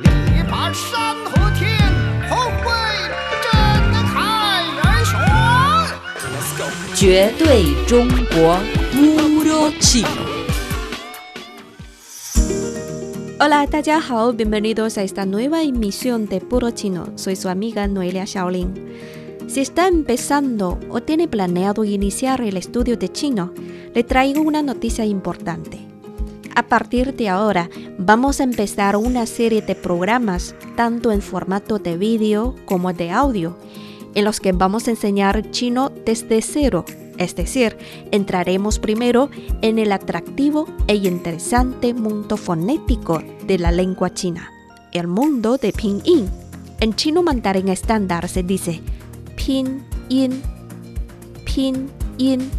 力拔山河天，宏伟震撼人群。绝对中国 Puro Chino. Hola, 大家好，bienvenidos a esta nueva emisión de Puro Chino. Soy su amiga Noelia Shaolin. Si está empezando o tiene planeado iniciar el estudio de chino, le traigo una noticia importante. A partir de ahora, vamos a empezar una serie de programas, tanto en formato de vídeo como de audio, en los que vamos a enseñar chino desde cero. Es decir, entraremos primero en el atractivo e interesante mundo fonético de la lengua china, el mundo de pinyin. En chino mandarín estándar se dice pinyin, pinyin.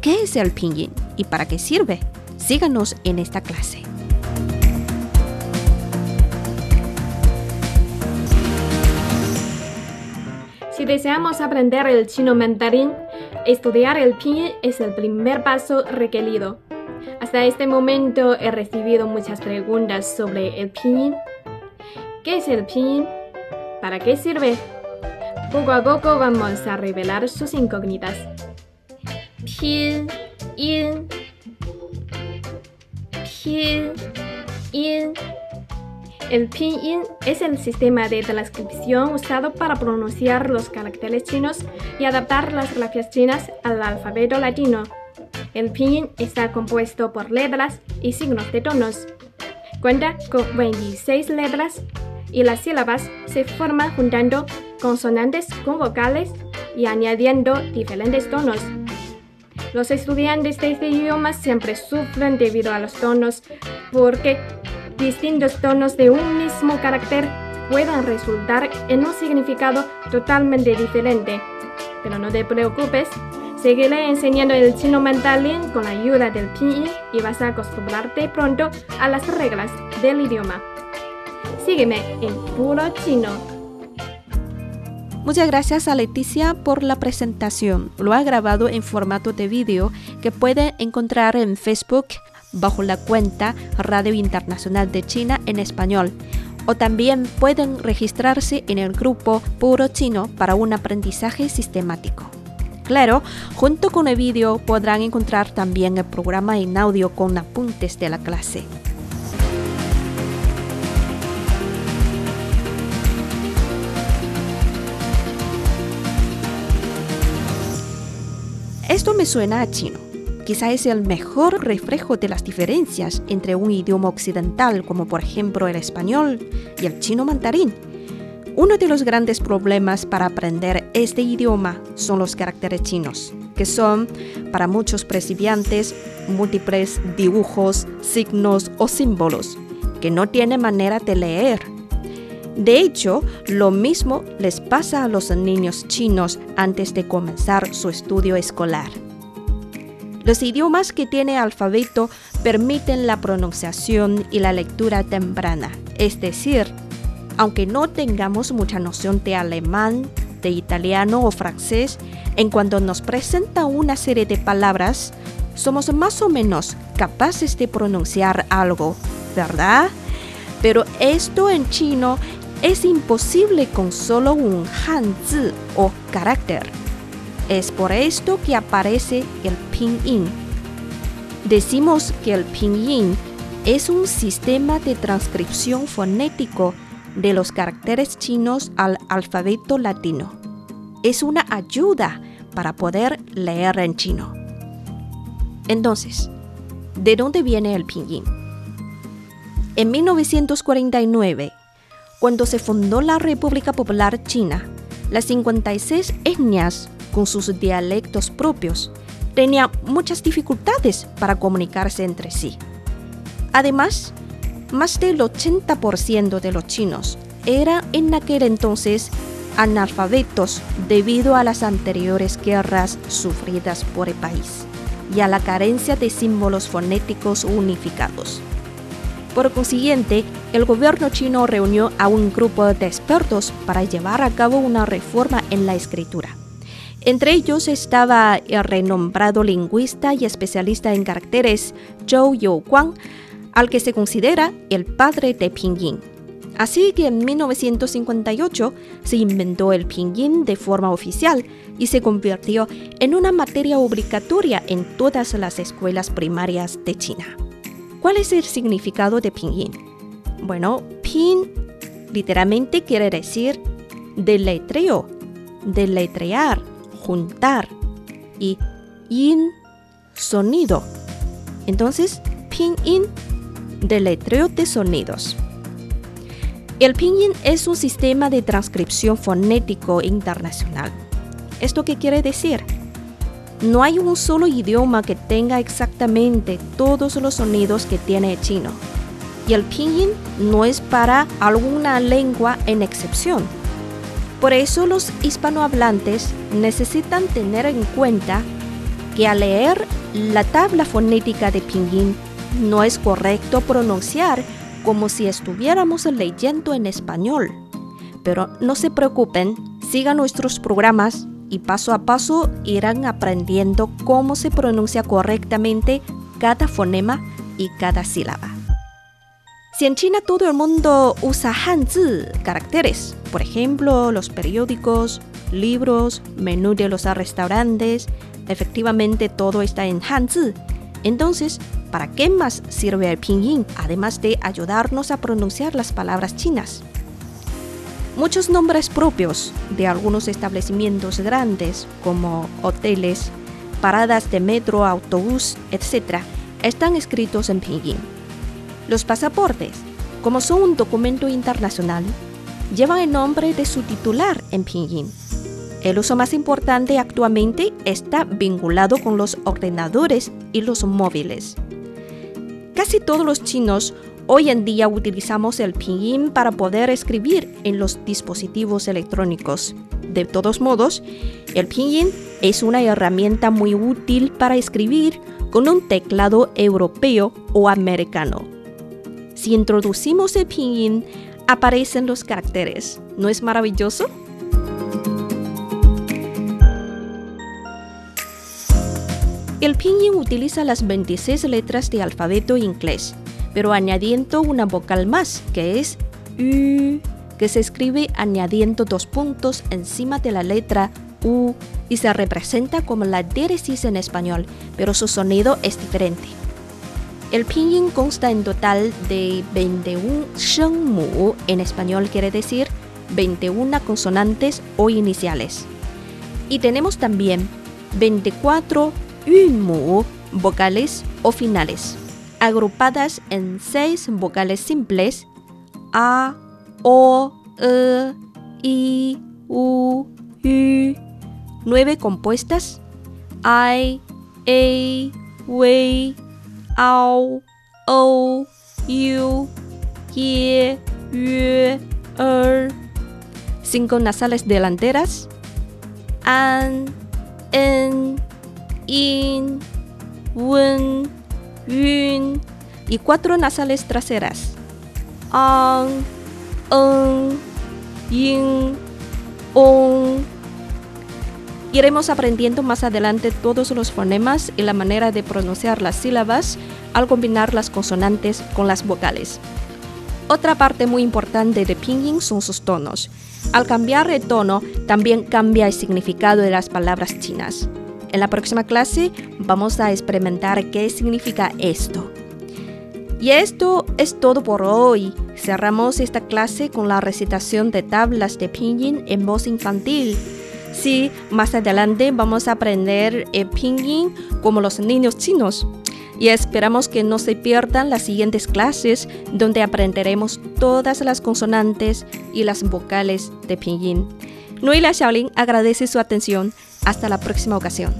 ¿Qué es el pinyin y para qué sirve? Síganos en esta clase. Si deseamos aprender el chino mandarín, estudiar el pinyin es el primer paso requerido. Hasta este momento he recibido muchas preguntas sobre el pinyin. ¿Qué es el pinyin? ¿Para qué sirve? Poco a poco vamos a revelar sus incógnitas. Pinyin Pinyin. El pinyin es el sistema de transcripción usado para pronunciar los caracteres chinos y adaptar las grafías chinas al alfabeto latino. El pinyin está compuesto por letras y signos de tonos. Cuenta con 26 letras y las sílabas se forman juntando consonantes con vocales y añadiendo diferentes tonos. Los estudiantes de este idioma siempre sufren debido a los tonos porque distintos tonos de un mismo carácter pueden resultar en un significado totalmente diferente. Pero no te preocupes, seguiré enseñando el chino mandarín con la ayuda del pinyin y vas a acostumbrarte pronto a las reglas del idioma. Sígueme en puro chino. Muchas gracias a Leticia por la presentación. Lo ha grabado en formato de vídeo que puede encontrar en Facebook bajo la cuenta Radio Internacional de China en español. O también pueden registrarse en el grupo Puro Chino para un aprendizaje sistemático. Claro, junto con el vídeo podrán encontrar también el programa en audio con apuntes de la clase. Esto me suena a chino. Quizá es el mejor reflejo de las diferencias entre un idioma occidental como por ejemplo el español y el chino mandarín. Uno de los grandes problemas para aprender este idioma son los caracteres chinos, que son, para muchos principiantes, múltiples dibujos, signos o símbolos, que no tienen manera de leer de hecho, lo mismo les pasa a los niños chinos antes de comenzar su estudio escolar. Los idiomas que tienen alfabeto permiten la pronunciación y la lectura temprana, es decir, aunque no tengamos mucha noción de alemán, de italiano o francés, en cuanto nos presenta una serie de palabras, somos más o menos capaces de pronunciar algo, ¿verdad? Pero esto en chino es imposible con solo un hanzi o carácter. Es por esto que aparece el pinyin. Decimos que el pinyin es un sistema de transcripción fonético de los caracteres chinos al alfabeto latino. Es una ayuda para poder leer en chino. Entonces, ¿de dónde viene el pinyin? En 1949, cuando se fundó la República Popular China, las 56 etnias, con sus dialectos propios, tenían muchas dificultades para comunicarse entre sí. Además, más del 80% de los chinos eran en aquel entonces analfabetos debido a las anteriores guerras sufridas por el país y a la carencia de símbolos fonéticos unificados. Por consiguiente, el gobierno chino reunió a un grupo de expertos para llevar a cabo una reforma en la escritura. Entre ellos estaba el renombrado lingüista y especialista en caracteres Zhou Youguang, al que se considera el padre de Pinyin. Así que en 1958 se inventó el pinyin de forma oficial y se convirtió en una materia obligatoria en todas las escuelas primarias de China. ¿Cuál es el significado de pinyin? Bueno, pin literalmente quiere decir deletreo, deletrear, juntar y yin, sonido. Entonces, pinyin, deletreo de sonidos. El pinyin es un sistema de transcripción fonético internacional. ¿Esto qué quiere decir? No hay un solo idioma que tenga exactamente todos los sonidos que tiene el chino. Y el pinyin no es para alguna lengua en excepción. Por eso los hispanohablantes necesitan tener en cuenta que al leer la tabla fonética de pinyin no es correcto pronunciar como si estuviéramos leyendo en español. Pero no se preocupen, sigan nuestros programas y paso a paso irán aprendiendo cómo se pronuncia correctamente cada fonema y cada sílaba. Si en China todo el mundo usa Hanzi, caracteres, por ejemplo, los periódicos, libros, menú de los restaurantes, efectivamente todo está en Hanzi, entonces ¿Para qué más sirve el pinyin, además de ayudarnos a pronunciar las palabras chinas? Muchos nombres propios de algunos establecimientos grandes, como hoteles, paradas de metro, autobús, etc., están escritos en pinyin. Los pasaportes, como son un documento internacional, llevan el nombre de su titular en pinyin. El uso más importante actualmente está vinculado con los ordenadores y los móviles. Casi todos los chinos hoy en día utilizamos el pinyin para poder escribir en los dispositivos electrónicos. De todos modos, el pinyin es una herramienta muy útil para escribir con un teclado europeo o americano. Si introducimos el pinyin, aparecen los caracteres. ¿No es maravilloso? El pinyin utiliza las 26 letras de alfabeto inglés, pero añadiendo una vocal más, que es U, que se escribe añadiendo dos puntos encima de la letra U y se representa como la diéresis en español, pero su sonido es diferente. El pinyin consta en total de 21 shengmu, en español quiere decir 21 consonantes o iniciales. Y tenemos también 24 yunmu, vocales o finales, agrupadas en seis vocales simples. A, o, e, i, u, u, nueve compuestas. I, a, wei, ao, o, u, ye, yue, er, cinco nasales delanteras. An, en, in, wen, yun y cuatro nasales traseras. Ang, en, yin, on. Iremos aprendiendo más adelante todos los fonemas y la manera de pronunciar las sílabas al combinar las consonantes con las vocales. Otra parte muy importante de pinyin son sus tonos. Al cambiar el tono, también cambia el significado de las palabras chinas. En la próxima clase vamos a experimentar qué significa esto. Y esto es todo por hoy. Cerramos esta clase con la recitación de tablas de pinyin en voz infantil. Sí, más adelante vamos a aprender el pinyin como los niños chinos. Y esperamos que no se pierdan las siguientes clases donde aprenderemos todas las consonantes y las vocales de pinyin. Nuila Shaolin agradece su atención. Hasta la próxima ocasión.